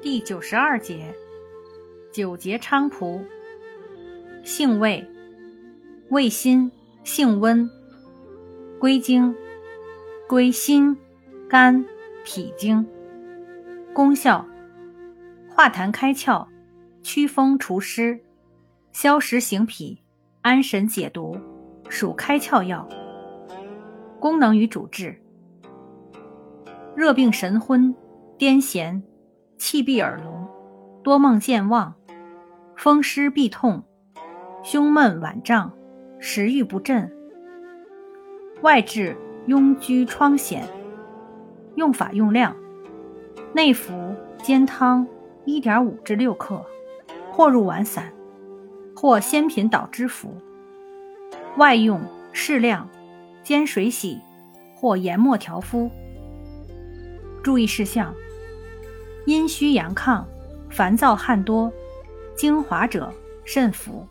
第九十二节，九节菖蒲，性味，味辛，性温，归经，归心、肝、脾经。功效，化痰开窍，祛风除湿，消食行脾，安神解毒，属开窍药。功能与主治，热病神昏、癫痫。气闭耳聋，多梦健忘，风湿痹痛，胸闷脘胀，食欲不振。外治痈疽疮癣。用法用量：内服煎汤1.5至6克，或入丸散，或鲜品捣汁服。外用适量，煎水洗，或研末调敷。注意事项。阴虚阳亢、烦躁汗多、精华者慎服。